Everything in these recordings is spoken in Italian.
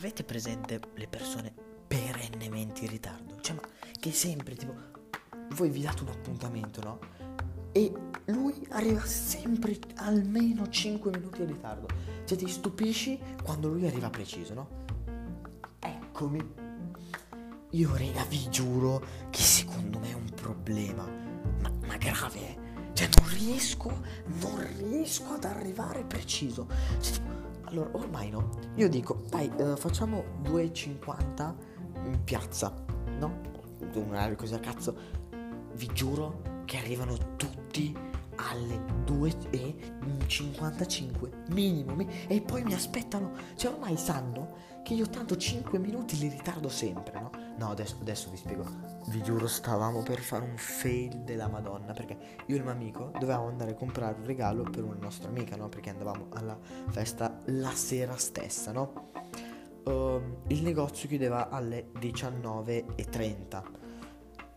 avete presente le persone perennemente in ritardo? Cioè, ma che sempre, tipo, voi vi date un appuntamento, no? E lui arriva sempre almeno 5 minuti in ritardo. Cioè, ti stupisci quando lui arriva preciso, no? Eccomi. Io, rega, vi giuro che secondo me è un problema. Ma, ma grave, eh? Cioè, non riesco, non riesco ad arrivare preciso. Cioè, tipo, allora, ormai no. Io dico, dai, uh, facciamo 2,50 in piazza, no? Un orario così a cazzo. Vi giuro che arrivano tutti alle 2.55 minimo e poi mi aspettano cioè ormai sanno che io tanto 5 minuti li ritardo sempre no? No adesso, adesso vi spiego vi giuro stavamo per fare un fail della madonna perché io e il mio amico dovevamo andare a comprare un regalo per una nostra amica no? perché andavamo alla festa la sera stessa no? Uh, il negozio chiudeva alle 19.30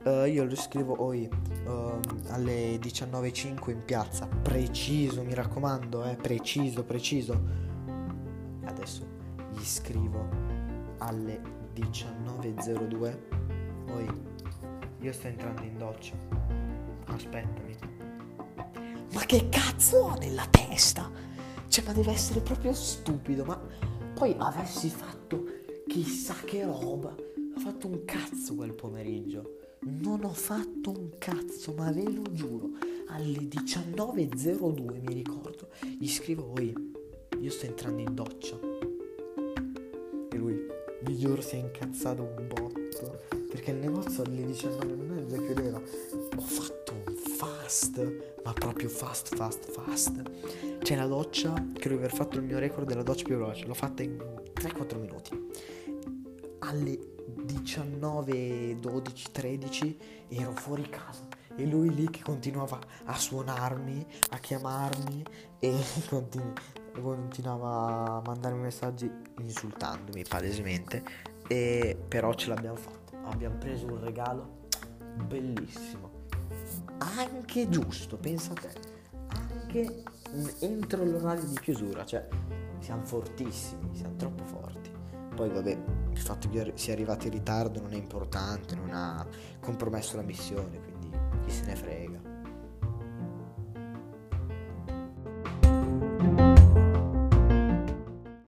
Uh, io lo scrivo poi uh, alle 19.05 in piazza, preciso, mi raccomando, eh, preciso, preciso. Adesso gli scrivo alle 19.02, poi io sto entrando in doccia, aspettami. Ma che cazzo ho nella testa? Cioè, ma deve essere proprio stupido, ma poi avessi fatto chissà che roba. Ho fatto un cazzo quel pomeriggio. Non ho fatto un cazzo, ma ve lo giuro. Alle 19.02 mi ricordo, gli scrivo poi, io sto entrando in doccia. Vi giuro, si è incazzato un botto. Perché il negozio alle 19.30 chiudeva. Ho fatto un fast, ma proprio fast, fast, fast. C'è la doccia, credo di aver fatto il mio record della doccia più veloce. L'ho fatta in 3-4 minuti. Alle 19, 12, 13 ero fuori casa e lui lì che continuava a suonarmi, a chiamarmi e continu- continuava a mandarmi messaggi insultandomi palesemente e però ce l'abbiamo fatto. Abbiamo preso un regalo bellissimo. Anche giusto, pensa a te. Anche entro l'orario di chiusura, cioè siamo fortissimi, siamo troppo forti. Poi vabbè, il fatto che sia arrivati in ritardo non è importante, non ha compromesso la missione, quindi chi se ne frega.